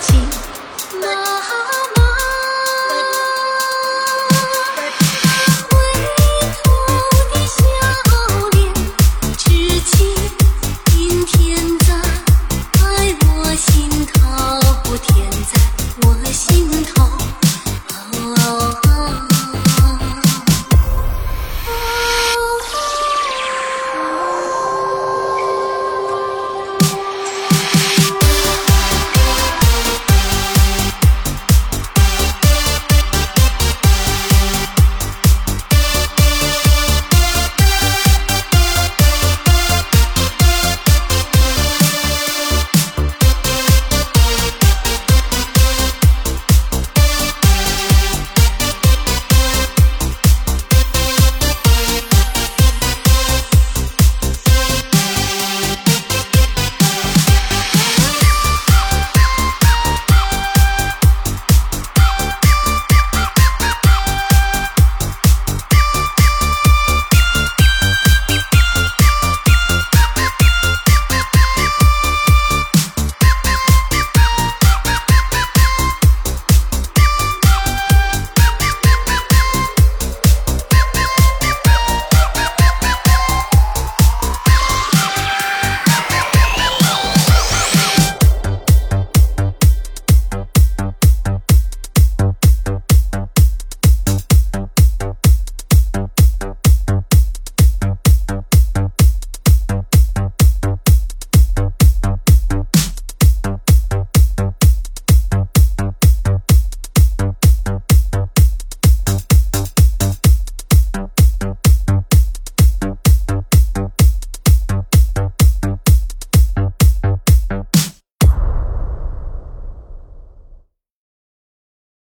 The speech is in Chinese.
情